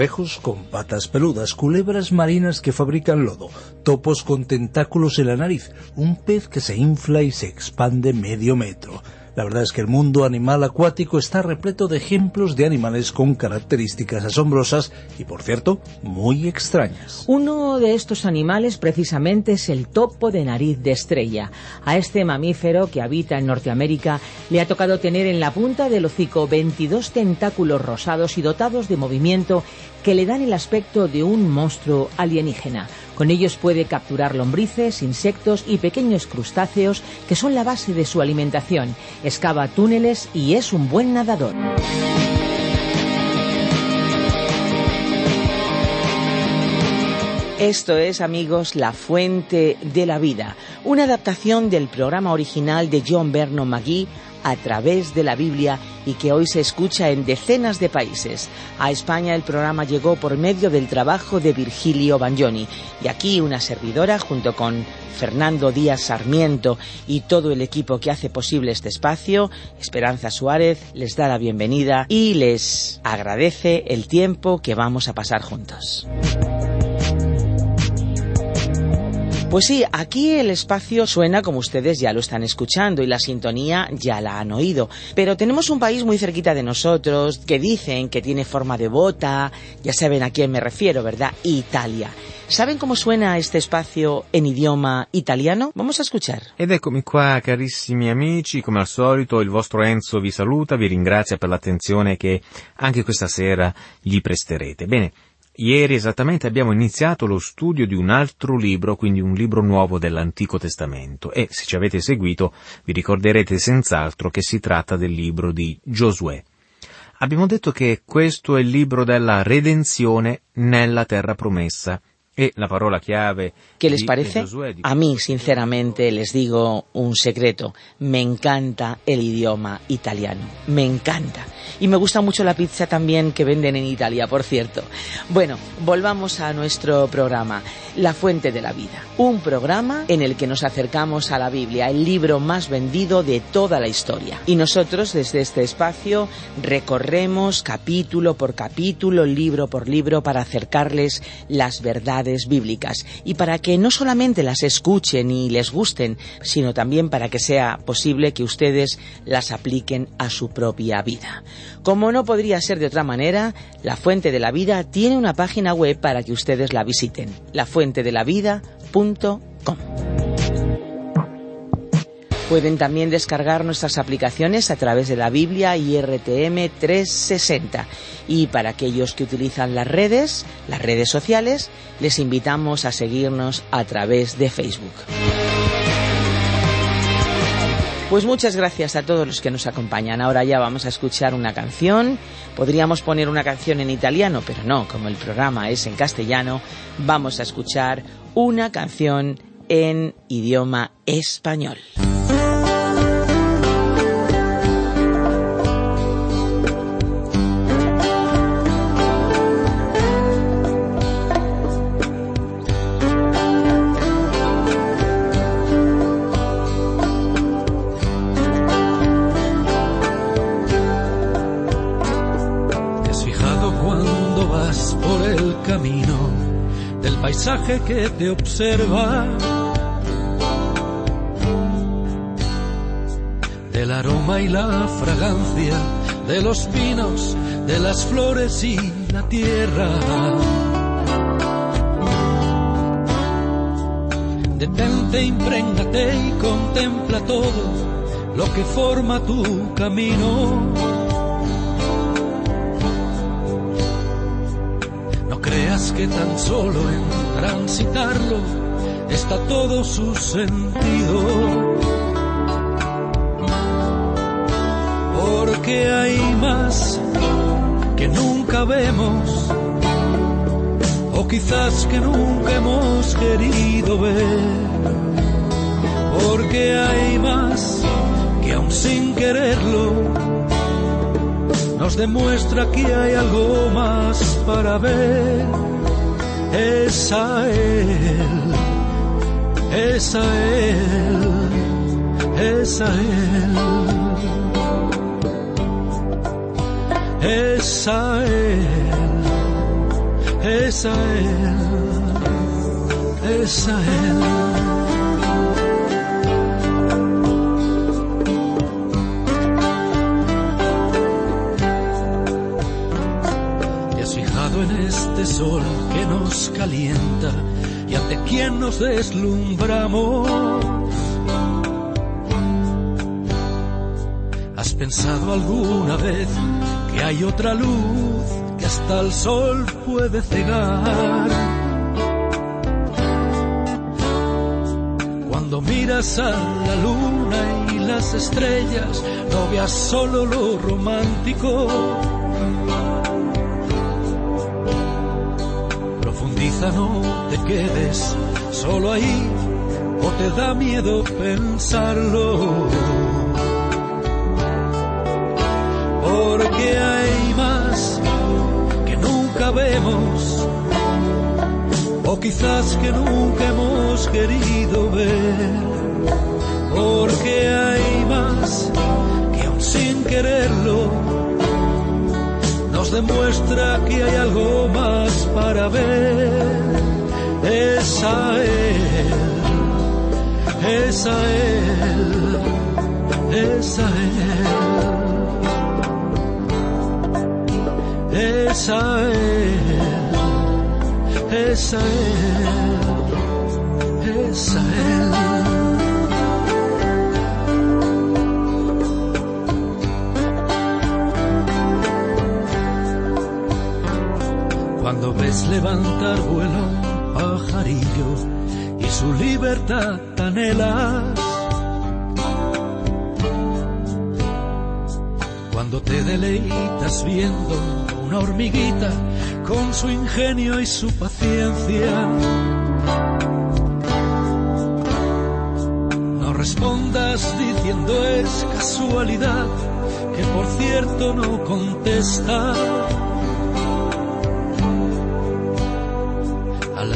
Cangrejos con patas peludas, culebras marinas que fabrican lodo, topos con tentáculos en la nariz, un pez que se infla y se expande medio metro, la verdad es que el mundo animal acuático está repleto de ejemplos de animales con características asombrosas y, por cierto, muy extrañas. Uno de estos animales precisamente es el topo de nariz de estrella. A este mamífero que habita en Norteamérica le ha tocado tener en la punta del hocico 22 tentáculos rosados y dotados de movimiento que le dan el aspecto de un monstruo alienígena. Con ellos puede capturar lombrices, insectos y pequeños crustáceos que son la base de su alimentación. Excava túneles y es un buen nadador. Esto es, amigos, La Fuente de la Vida, una adaptación del programa original de John Vernon McGee a través de la Biblia y que hoy se escucha en decenas de países. A España el programa llegó por medio del trabajo de Virgilio Bagnoni y aquí una servidora junto con Fernando Díaz Sarmiento y todo el equipo que hace posible este espacio, Esperanza Suárez, les da la bienvenida y les agradece el tiempo que vamos a pasar juntos. Pues sí, aquí el espacio suena como ustedes ya lo están escuchando y la sintonía ya la han oído. Pero tenemos un país muy cerquita de nosotros que dicen que tiene forma de bota, ya saben a quién me refiero, ¿verdad? Italia. ¿Saben cómo suena este espacio en idioma italiano? Vamos a escuchar. Ed eccomi qua, carissimi amici, come al solito il vostro Enzo vi saluta, vi ringrazia per l'attenzione che anche questa sera gli presterete. Bene, Ieri esattamente abbiamo iniziato lo studio di un altro libro, quindi un libro nuovo dell'Antico Testamento e se ci avete seguito vi ricorderete senz'altro che si tratta del libro di Giosuè. Abbiamo detto che questo è il libro della redenzione nella terra promessa la parola chiave ¿Qué les parece? A mí, sinceramente, les digo un secreto. Me encanta el idioma italiano. Me encanta. Y me gusta mucho la pizza también que venden en Italia, por cierto. Bueno, volvamos a nuestro programa, La Fuente de la Vida. Un programa en el que nos acercamos a la Biblia, el libro más vendido de toda la historia. Y nosotros, desde este espacio, recorremos capítulo por capítulo, libro por libro, para acercarles las verdades bíblicas y para que no solamente las escuchen y les gusten, sino también para que sea posible que ustedes las apliquen a su propia vida. Como no podría ser de otra manera, La Fuente de la Vida tiene una página web para que ustedes la visiten, lafuentedelavida.com. Pueden también descargar nuestras aplicaciones a través de la Biblia y RTM 360. Y para aquellos que utilizan las redes, las redes sociales, les invitamos a seguirnos a través de Facebook. Pues muchas gracias a todos los que nos acompañan. Ahora ya vamos a escuchar una canción. Podríamos poner una canción en italiano, pero no, como el programa es en castellano, vamos a escuchar una canción en idioma español. Paisaje que te observa? Del aroma y la fragancia de los pinos, de las flores y la tierra. Detente, imprégnate y contempla todo lo que forma tu camino. Que tan solo en transitarlo está todo su sentido. Porque hay más nunca vemos o quizás que nunca hemos querido ver, porque hay más que aún sin quererlo nos demuestra que hay algo más para ver. Es a Él, es a Él, es a Él. Es a Él es a Él, es a Él. En sol que nos calienta y ante quien nos deslumbramos. ¿Has pensado alguna vez que hay otra luz hasta el sol puede cegar. Cuando miras a la luna y las estrellas, no veas solo lo romántico. No te quedes solo ahí, o te da miedo pensarlo. Porque hay más vemos, o quizás que nunca hemos querido ver, porque hay más que aún sin quererlo nos demuestra que hay algo más para ver. Es a Él, es a Él, es a Él. es Él, es a Él, es Él. Cuando ves levantar vuelo y su libertad anhelas, cuando te deleitas viendo una hormiguita con su ingenio y su paciencia. No respondas diciendo es casualidad, que por cierto no contesta.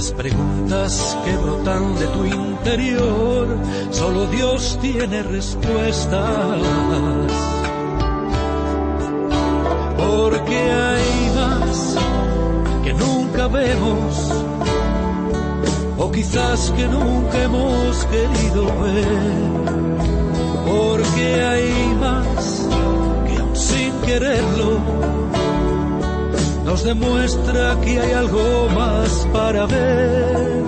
Las preguntas que brotan de tu interior, solo Dios tiene respuestas. Porque hay más que nunca vemos, o quizás que nunca hemos querido ver. Porque hay más que aún sin quererlo, nos demuestra que hay algo más para ver.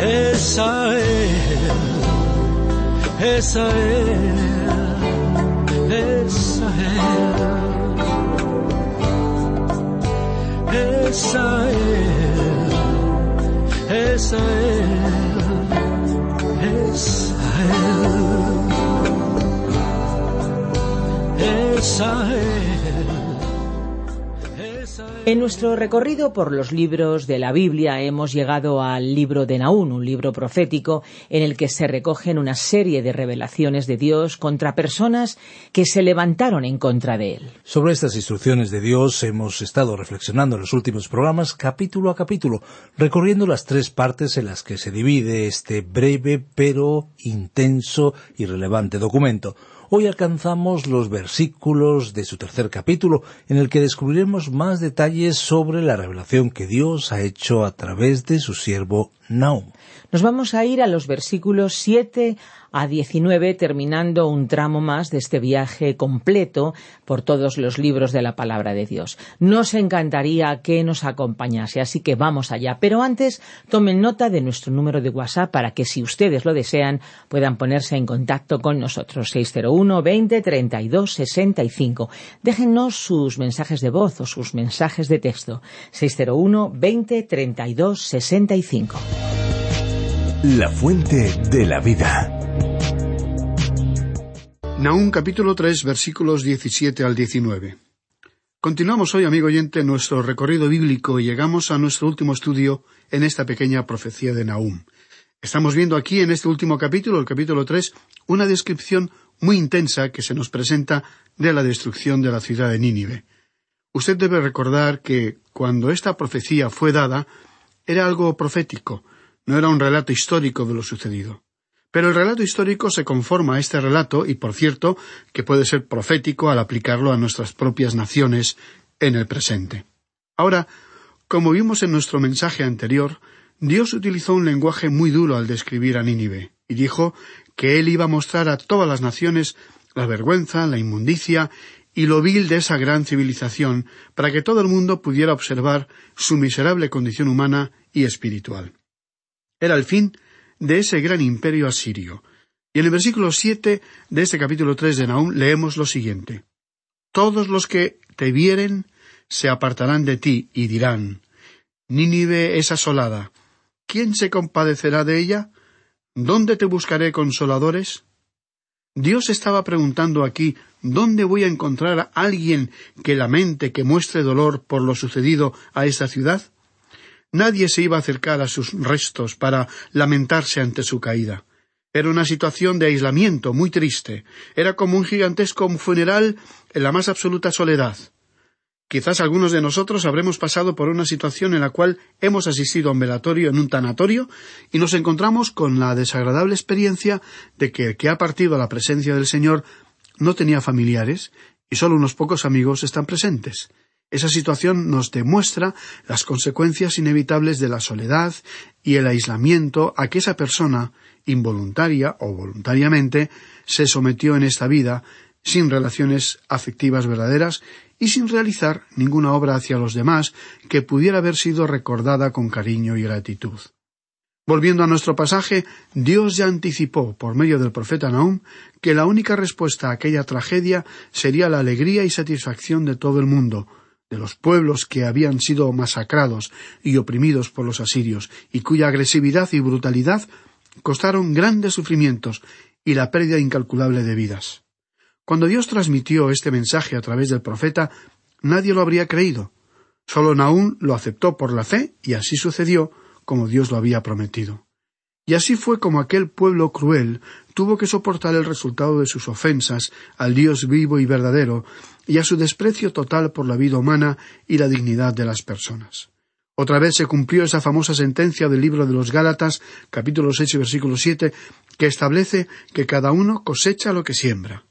Es a Él, es a Él, es a Él. es a Él, es a Él, es a Él, es a Él. En nuestro recorrido por los libros de la Biblia hemos llegado al libro de Naún, un libro profético en el que se recogen una serie de revelaciones de Dios contra personas que se levantaron en contra de él. Sobre estas instrucciones de Dios hemos estado reflexionando en los últimos programas capítulo a capítulo, recorriendo las tres partes en las que se divide este breve pero intenso y relevante documento. Hoy alcanzamos los versículos de su tercer capítulo, en el que descubriremos más detalles sobre la revelación que Dios ha hecho a través de su siervo Naum. Nos vamos a ir a los versículos 7 a 19, terminando un tramo más de este viaje completo por todos los libros de la palabra de Dios. Nos encantaría que nos acompañase, así que vamos allá. Pero antes, tomen nota de nuestro número de WhatsApp para que, si ustedes lo desean, puedan ponerse en contacto con nosotros. 601 20 32 65. Déjennos sus mensajes de voz o sus mensajes de texto. 601 20 32 65. La fuente de la vida. Nahum capítulo 3 versículos 17 al 19. Continuamos hoy, amigo oyente, nuestro recorrido bíblico y llegamos a nuestro último estudio en esta pequeña profecía de Nahum. Estamos viendo aquí en este último capítulo, el capítulo tres, una descripción muy intensa que se nos presenta de la destrucción de la ciudad de Nínive. Usted debe recordar que cuando esta profecía fue dada, era algo profético, no era un relato histórico de lo sucedido. Pero el relato histórico se conforma a este relato y, por cierto, que puede ser profético al aplicarlo a nuestras propias naciones en el presente. Ahora, como vimos en nuestro mensaje anterior, Dios utilizó un lenguaje muy duro al describir a Nínive, y dijo que él iba a mostrar a todas las naciones la vergüenza, la inmundicia y lo vil de esa gran civilización, para que todo el mundo pudiera observar su miserable condición humana y espiritual. Era el fin de ese gran imperio asirio. Y en el versículo siete de este capítulo tres de Nahum leemos lo siguiente Todos los que te vieren se apartarán de ti y dirán Nínive es asolada. ¿Quién se compadecerá de ella? ¿Dónde te buscaré consoladores? Dios estaba preguntando aquí ¿Dónde voy a encontrar a alguien que lamente, que muestre dolor por lo sucedido a esta ciudad? Nadie se iba a acercar a sus restos para lamentarse ante su caída. Era una situación de aislamiento muy triste. Era como un gigantesco funeral en la más absoluta soledad. Quizás algunos de nosotros habremos pasado por una situación en la cual hemos asistido a un velatorio en un tanatorio y nos encontramos con la desagradable experiencia de que el que ha partido a la presencia del Señor no tenía familiares y solo unos pocos amigos están presentes. Esa situación nos demuestra las consecuencias inevitables de la soledad y el aislamiento a que esa persona, involuntaria o voluntariamente, se sometió en esta vida, sin relaciones afectivas verdaderas y sin realizar ninguna obra hacia los demás que pudiera haber sido recordada con cariño y gratitud. Volviendo a nuestro pasaje, Dios ya anticipó, por medio del profeta Nahum, que la única respuesta a aquella tragedia sería la alegría y satisfacción de todo el mundo, de los pueblos que habían sido masacrados y oprimidos por los asirios, y cuya agresividad y brutalidad costaron grandes sufrimientos y la pérdida incalculable de vidas. Cuando Dios transmitió este mensaje a través del profeta, nadie lo habría creído. Solo Nahum lo aceptó por la fe y así sucedió como Dios lo había prometido. Y así fue como aquel pueblo cruel tuvo que soportar el resultado de sus ofensas al Dios vivo y verdadero y a su desprecio total por la vida humana y la dignidad de las personas. Otra vez se cumplió esa famosa sentencia del libro de los Gálatas, capítulo seis y versículo siete, que establece que cada uno cosecha lo que siembra.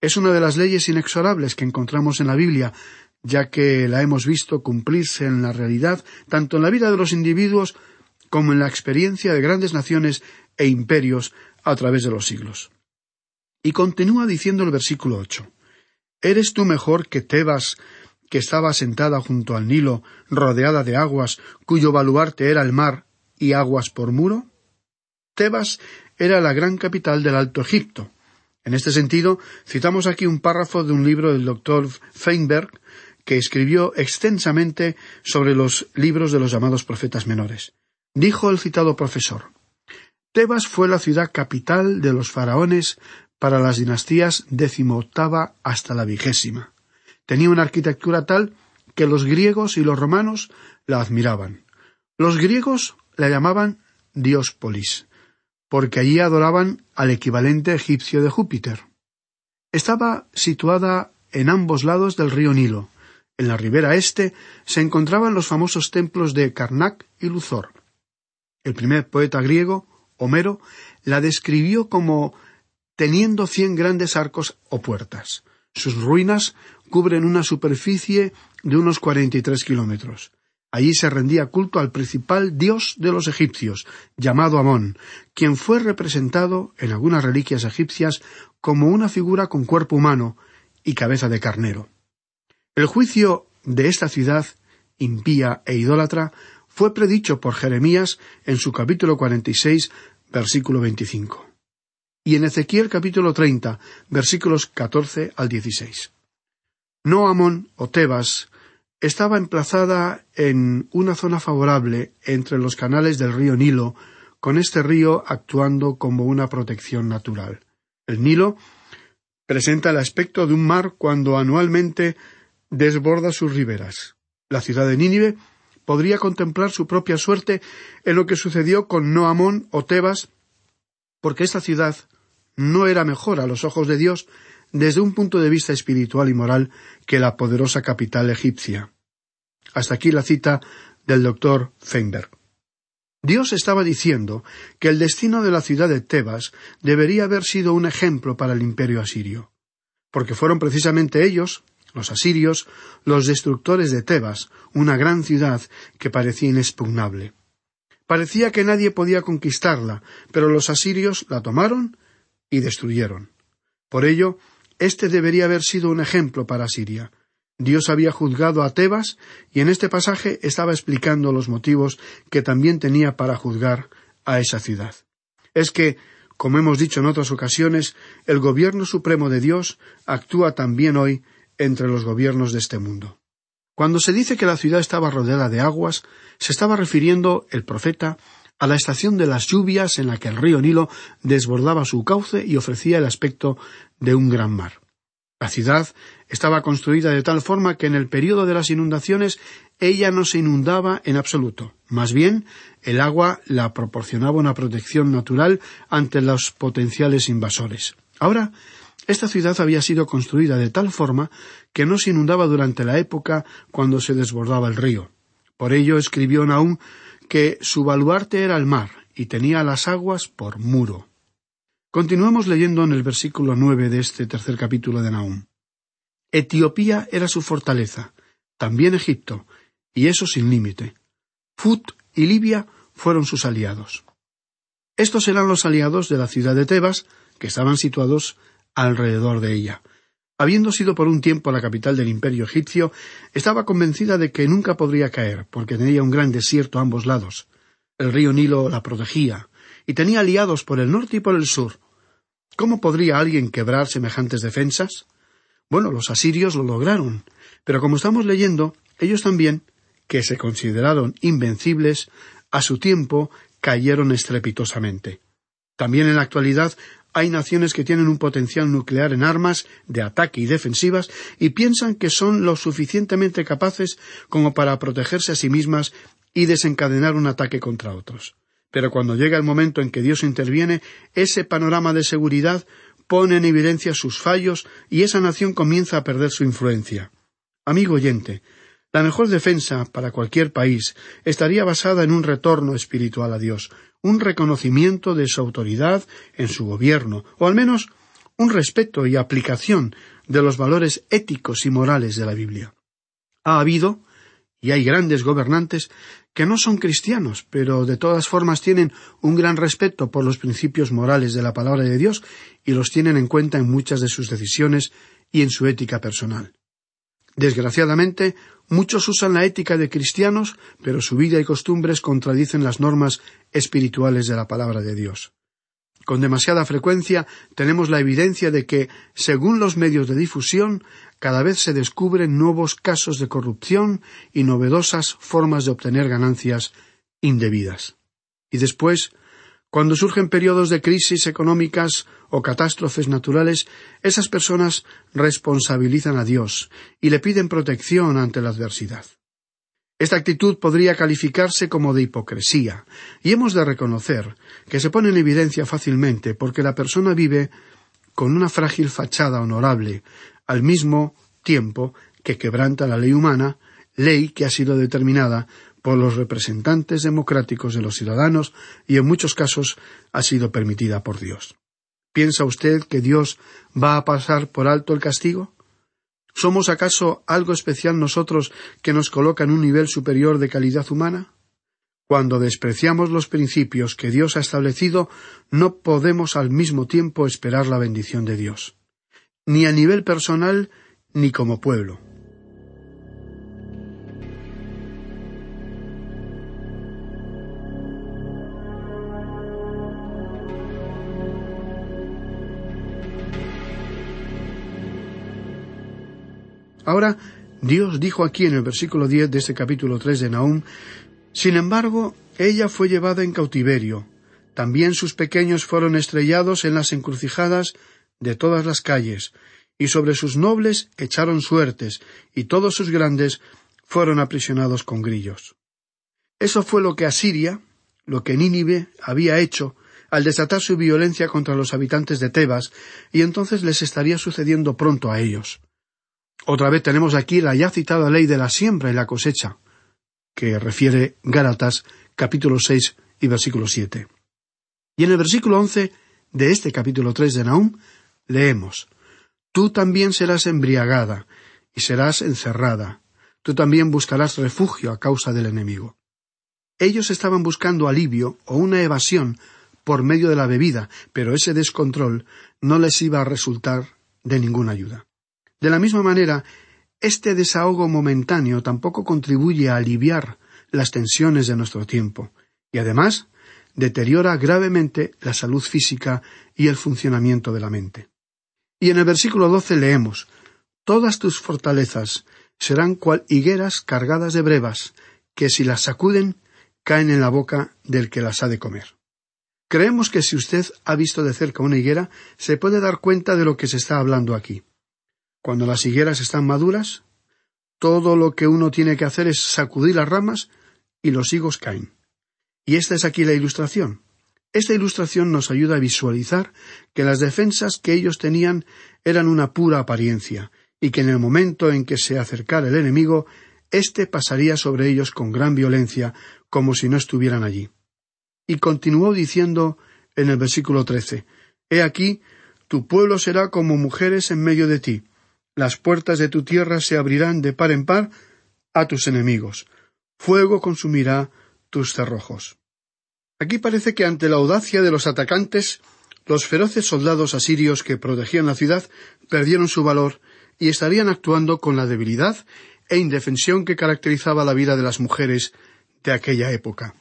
Es una de las leyes inexorables que encontramos en la Biblia, ya que la hemos visto cumplirse en la realidad tanto en la vida de los individuos como en la experiencia de grandes naciones e imperios a través de los siglos. Y continúa diciendo el versículo ocho ¿Eres tú mejor que Tebas, que estaba sentada junto al Nilo, rodeada de aguas, cuyo baluarte era el mar y aguas por muro? Tebas era la gran capital del Alto Egipto. En este sentido, citamos aquí un párrafo de un libro del doctor Feinberg, que escribió extensamente sobre los libros de los llamados profetas menores. Dijo el citado profesor Tebas fue la ciudad capital de los faraones para las dinastías decimoctava hasta la vigésima. Tenía una arquitectura tal que los griegos y los romanos la admiraban. Los griegos la llamaban Diospolis, porque allí adoraban al equivalente egipcio de Júpiter. Estaba situada en ambos lados del río Nilo. En la ribera este se encontraban los famosos templos de Karnak y Luthor. El primer poeta griego, Homero, la describió como teniendo cien grandes arcos o puertas. Sus ruinas cubren una superficie de unos cuarenta y tres kilómetros. Allí se rendía culto al principal dios de los egipcios, llamado Amón, quien fue representado en algunas reliquias egipcias como una figura con cuerpo humano y cabeza de carnero. El juicio de esta ciudad, impía e idólatra, fue predicho por Jeremías en su capítulo 46, versículo 25. Y en Ezequiel capítulo 30, versículos 14 al 16. No Amón o Tebas estaba emplazada en una zona favorable entre los canales del río Nilo, con este río actuando como una protección natural. El Nilo presenta el aspecto de un mar cuando anualmente desborda sus riberas. La ciudad de Nínive podría contemplar su propia suerte en lo que sucedió con Noamón o Tebas, porque esta ciudad no era mejor a los ojos de Dios desde un punto de vista espiritual y moral que la poderosa capital egipcia. Hasta aquí la cita del doctor Feinberg. Dios estaba diciendo que el destino de la ciudad de Tebas debería haber sido un ejemplo para el imperio asirio, porque fueron precisamente ellos, los asirios, los destructores de Tebas, una gran ciudad que parecía inexpugnable. Parecía que nadie podía conquistarla, pero los asirios la tomaron y destruyeron. Por ello, este debería haber sido un ejemplo para Siria. Dios había juzgado a Tebas y en este pasaje estaba explicando los motivos que también tenía para juzgar a esa ciudad. Es que, como hemos dicho en otras ocasiones, el gobierno supremo de Dios actúa también hoy entre los gobiernos de este mundo. Cuando se dice que la ciudad estaba rodeada de aguas, se estaba refiriendo el profeta a la estación de las lluvias en la que el río Nilo desbordaba su cauce y ofrecía el aspecto de un gran mar. La ciudad estaba construida de tal forma que en el período de las inundaciones ella no se inundaba en absoluto. Más bien, el agua la proporcionaba una protección natural ante los potenciales invasores. Ahora, esta ciudad había sido construida de tal forma que no se inundaba durante la época cuando se desbordaba el río. Por ello escribió Naum que su baluarte era el mar y tenía las aguas por muro. Continuamos leyendo en el versículo nueve de este tercer capítulo de Nahum. Etiopía era su fortaleza, también Egipto, y eso sin límite. Fut y Libia fueron sus aliados. Estos eran los aliados de la ciudad de Tebas, que estaban situados alrededor de ella. Habiendo sido por un tiempo la capital del imperio egipcio, estaba convencida de que nunca podría caer, porque tenía un gran desierto a ambos lados. El río Nilo la protegía, y tenía aliados por el norte y por el sur. ¿Cómo podría alguien quebrar semejantes defensas? Bueno, los asirios lo lograron, pero como estamos leyendo, ellos también, que se consideraron invencibles, a su tiempo cayeron estrepitosamente. También en la actualidad hay naciones que tienen un potencial nuclear en armas de ataque y defensivas y piensan que son lo suficientemente capaces como para protegerse a sí mismas y desencadenar un ataque contra otros. Pero cuando llega el momento en que Dios interviene, ese panorama de seguridad pone en evidencia sus fallos y esa nación comienza a perder su influencia. Amigo oyente, la mejor defensa para cualquier país estaría basada en un retorno espiritual a Dios, un reconocimiento de su autoridad en su gobierno, o al menos un respeto y aplicación de los valores éticos y morales de la Biblia. Ha habido, y hay grandes gobernantes que no son cristianos, pero de todas formas tienen un gran respeto por los principios morales de la palabra de Dios y los tienen en cuenta en muchas de sus decisiones y en su ética personal. Desgraciadamente, muchos usan la ética de cristianos, pero su vida y costumbres contradicen las normas espirituales de la palabra de Dios. Con demasiada frecuencia tenemos la evidencia de que, según los medios de difusión, cada vez se descubren nuevos casos de corrupción y novedosas formas de obtener ganancias indebidas. Y después, cuando surgen periodos de crisis económicas o catástrofes naturales, esas personas responsabilizan a Dios y le piden protección ante la adversidad. Esta actitud podría calificarse como de hipocresía, y hemos de reconocer que se pone en evidencia fácilmente porque la persona vive con una frágil fachada honorable, al mismo tiempo que quebranta la ley humana, ley que ha sido determinada por los representantes democráticos de los ciudadanos y en muchos casos ha sido permitida por Dios. ¿Piensa usted que Dios va a pasar por alto el castigo? ¿Somos acaso algo especial nosotros que nos coloca en un nivel superior de calidad humana? Cuando despreciamos los principios que Dios ha establecido, no podemos al mismo tiempo esperar la bendición de Dios, ni a nivel personal ni como pueblo. Ahora, Dios dijo aquí en el versículo diez de este capítulo tres de Nahum Sin embargo, ella fue llevada en cautiverio. También sus pequeños fueron estrellados en las encrucijadas de todas las calles, y sobre sus nobles echaron suertes, y todos sus grandes fueron aprisionados con grillos. Eso fue lo que Asiria, lo que Nínive había hecho al desatar su violencia contra los habitantes de Tebas, y entonces les estaría sucediendo pronto a ellos. Otra vez tenemos aquí la ya citada ley de la siembra y la cosecha, que refiere Gálatas capítulo seis y versículo siete. Y en el versículo once de este capítulo tres de Nahum leemos Tú también serás embriagada y serás encerrada. Tú también buscarás refugio a causa del enemigo. Ellos estaban buscando alivio o una evasión por medio de la bebida, pero ese descontrol no les iba a resultar de ninguna ayuda. De la misma manera, este desahogo momentáneo tampoco contribuye a aliviar las tensiones de nuestro tiempo, y además deteriora gravemente la salud física y el funcionamiento de la mente. Y en el versículo doce leemos Todas tus fortalezas serán cual higueras cargadas de brevas, que si las sacuden caen en la boca del que las ha de comer. Creemos que si usted ha visto de cerca una higuera, se puede dar cuenta de lo que se está hablando aquí. Cuando las higueras están maduras, todo lo que uno tiene que hacer es sacudir las ramas y los higos caen. Y esta es aquí la ilustración. Esta ilustración nos ayuda a visualizar que las defensas que ellos tenían eran una pura apariencia, y que en el momento en que se acercara el enemigo, éste pasaría sobre ellos con gran violencia, como si no estuvieran allí. Y continuó diciendo en el versículo trece He aquí, tu pueblo será como mujeres en medio de ti, las puertas de tu tierra se abrirán de par en par a tus enemigos, fuego consumirá tus cerrojos. Aquí parece que ante la audacia de los atacantes, los feroces soldados asirios que protegían la ciudad perdieron su valor y estarían actuando con la debilidad e indefensión que caracterizaba la vida de las mujeres de aquella época.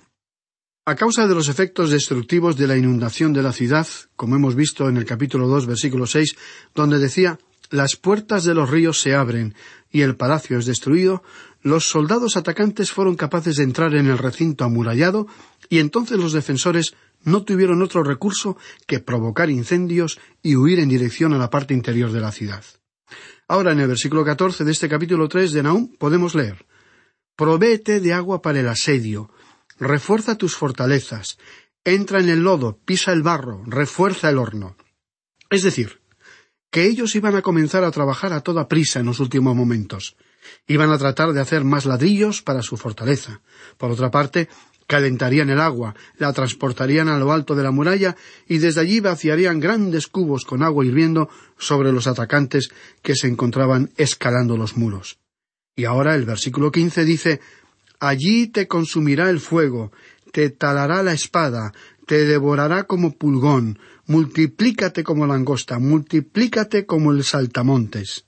A causa de los efectos destructivos de la inundación de la ciudad, como hemos visto en el capítulo dos, versículo seis, donde decía las puertas de los ríos se abren y el palacio es destruido, los soldados atacantes fueron capaces de entrar en el recinto amurallado y entonces los defensores no tuvieron otro recurso que provocar incendios y huir en dirección a la parte interior de la ciudad. Ahora en el versículo catorce de este capítulo tres de Naúm podemos leer Provéete de agua para el asedio, refuerza tus fortalezas, entra en el lodo, pisa el barro, refuerza el horno. Es decir, que ellos iban a comenzar a trabajar a toda prisa en los últimos momentos. Iban a tratar de hacer más ladrillos para su fortaleza. Por otra parte, calentarían el agua, la transportarían a lo alto de la muralla y desde allí vaciarían grandes cubos con agua hirviendo sobre los atacantes que se encontraban escalando los muros. Y ahora el versículo quince dice Allí te consumirá el fuego, te talará la espada, te devorará como pulgón, multiplícate como langosta, multiplícate como el saltamontes.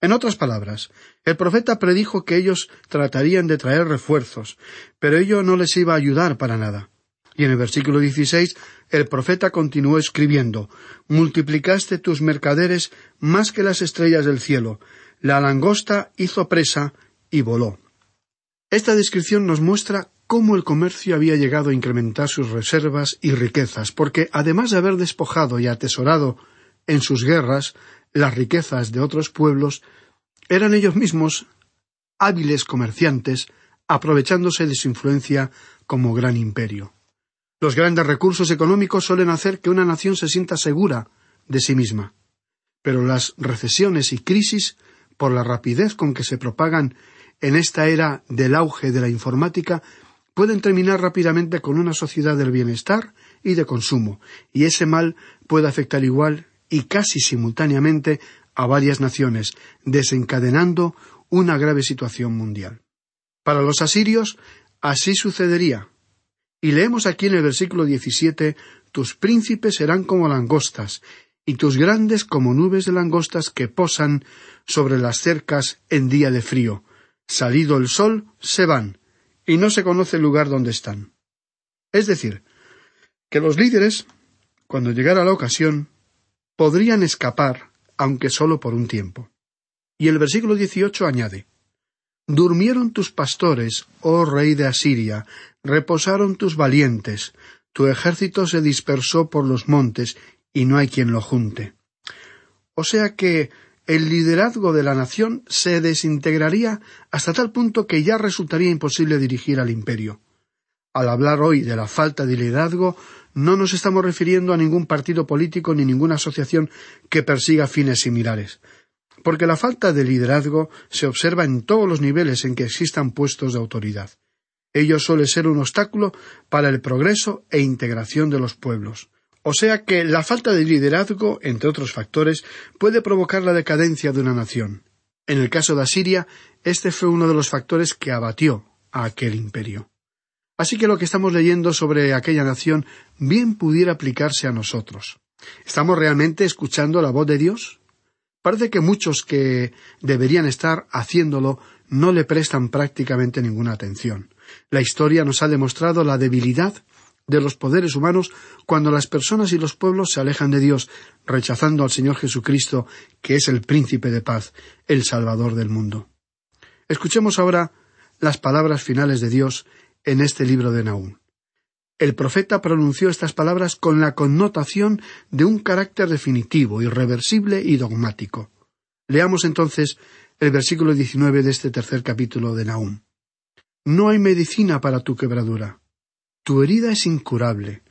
En otras palabras, el profeta predijo que ellos tratarían de traer refuerzos, pero ello no les iba a ayudar para nada. Y en el versículo dieciséis el profeta continuó escribiendo Multiplicaste tus mercaderes más que las estrellas del cielo, la langosta hizo presa y voló. Esta descripción nos muestra cómo el comercio había llegado a incrementar sus reservas y riquezas, porque además de haber despojado y atesorado en sus guerras las riquezas de otros pueblos, eran ellos mismos hábiles comerciantes, aprovechándose de su influencia como gran imperio. Los grandes recursos económicos suelen hacer que una nación se sienta segura de sí misma. Pero las recesiones y crisis por la rapidez con que se propagan en esta era del auge de la informática, pueden terminar rápidamente con una sociedad del bienestar y de consumo, y ese mal puede afectar igual y casi simultáneamente a varias naciones, desencadenando una grave situación mundial. Para los asirios, así sucedería. Y leemos aquí en el versículo 17, tus príncipes serán como langostas, y tus grandes como nubes de langostas que posan sobre las cercas en día de frío. Salido el sol, se van, y no se conoce el lugar donde están. Es decir, que los líderes, cuando llegara la ocasión, podrían escapar, aunque solo por un tiempo. Y el versículo 18 añade Durmieron tus pastores, oh rey de Asiria, reposaron tus valientes, tu ejército se dispersó por los montes, y no hay quien lo junte. O sea que el liderazgo de la nación se desintegraría hasta tal punto que ya resultaría imposible dirigir al imperio. Al hablar hoy de la falta de liderazgo, no nos estamos refiriendo a ningún partido político ni ninguna asociación que persiga fines similares, porque la falta de liderazgo se observa en todos los niveles en que existan puestos de autoridad. Ello suele ser un obstáculo para el progreso e integración de los pueblos. O sea que la falta de liderazgo, entre otros factores, puede provocar la decadencia de una nación. En el caso de Asiria, este fue uno de los factores que abatió a aquel imperio. Así que lo que estamos leyendo sobre aquella nación bien pudiera aplicarse a nosotros. ¿Estamos realmente escuchando la voz de Dios? Parece que muchos que deberían estar haciéndolo no le prestan prácticamente ninguna atención. La historia nos ha demostrado la debilidad de los poderes humanos cuando las personas y los pueblos se alejan de Dios, rechazando al Señor Jesucristo, que es el príncipe de paz, el Salvador del mundo. Escuchemos ahora las palabras finales de Dios en este libro de Nahum. El profeta pronunció estas palabras con la connotación de un carácter definitivo, irreversible y dogmático. Leamos entonces el versículo 19 de este tercer capítulo de Nahum. No hay medicina para tu quebradura tu herida es incurable.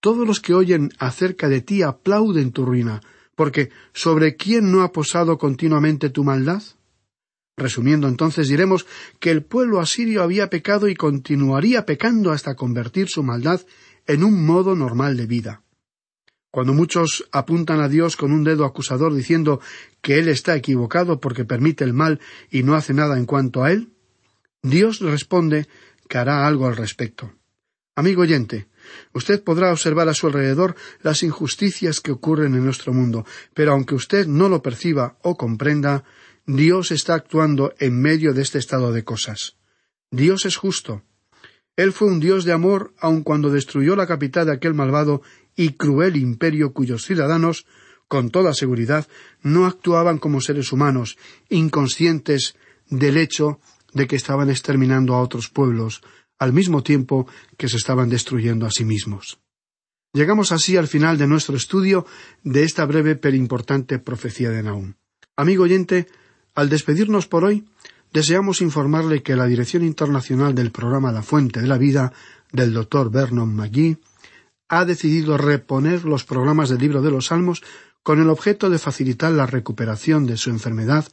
Todos los que oyen acerca de ti aplauden tu ruina, porque ¿sobre quién no ha posado continuamente tu maldad? Resumiendo entonces diremos que el pueblo asirio había pecado y continuaría pecando hasta convertir su maldad en un modo normal de vida. Cuando muchos apuntan a Dios con un dedo acusador diciendo que Él está equivocado porque permite el mal y no hace nada en cuanto a Él, Dios responde que hará algo al respecto. Amigo oyente, usted podrá observar a su alrededor las injusticias que ocurren en nuestro mundo, pero aunque usted no lo perciba o comprenda, Dios está actuando en medio de este estado de cosas. Dios es justo. Él fue un Dios de amor aun cuando destruyó la capital de aquel malvado y cruel imperio cuyos ciudadanos, con toda seguridad, no actuaban como seres humanos, inconscientes del hecho de que estaban exterminando a otros pueblos, al mismo tiempo que se estaban destruyendo a sí mismos. Llegamos así al final de nuestro estudio de esta breve pero importante profecía de Nahum. Amigo oyente, al despedirnos por hoy, deseamos informarle que la Dirección Internacional del Programa La Fuente de la Vida del Dr. Vernon McGee ha decidido reponer los programas del libro de los Salmos con el objeto de facilitar la recuperación de su enfermedad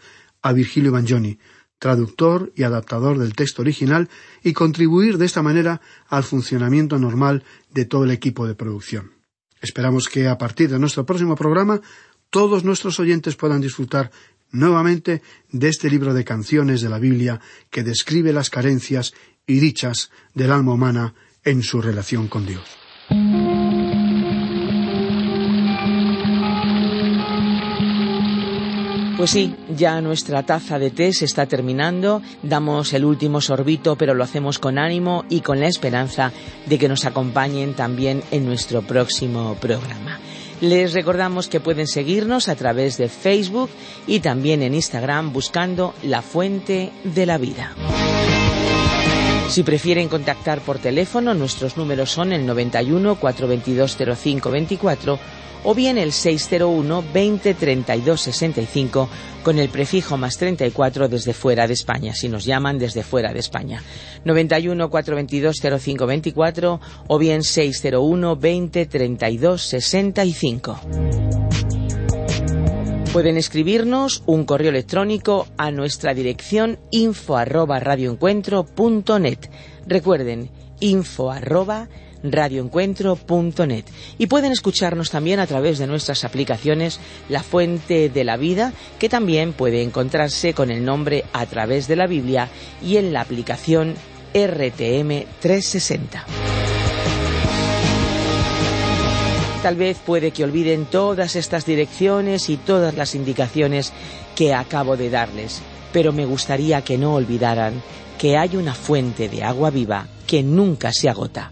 a Virgilio Bagnoni, traductor y adaptador del texto original y contribuir de esta manera al funcionamiento normal de todo el equipo de producción. Esperamos que a partir de nuestro próximo programa todos nuestros oyentes puedan disfrutar nuevamente de este libro de canciones de la Biblia que describe las carencias y dichas del alma humana en su relación con Dios. Pues sí, ya nuestra taza de té se está terminando, damos el último sorbito, pero lo hacemos con ánimo y con la esperanza de que nos acompañen también en nuestro próximo programa. Les recordamos que pueden seguirnos a través de Facebook y también en Instagram buscando La Fuente de la Vida. Si prefieren contactar por teléfono, nuestros números son el 91 422 0524 o bien el 601 20 32 65 con el prefijo más 34 desde fuera de España, si nos llaman desde fuera de España. 91 422 0524 o bien 601 20 32 65. Pueden escribirnos un correo electrónico a nuestra dirección info. Recuerden, info arroba radioencuentro.net y pueden escucharnos también a través de nuestras aplicaciones La Fuente de la Vida, que también puede encontrarse con el nombre A través de la Biblia y en la aplicación RTM 360. Tal vez puede que olviden todas estas direcciones y todas las indicaciones que acabo de darles, pero me gustaría que no olvidaran que hay una fuente de agua viva que nunca se agota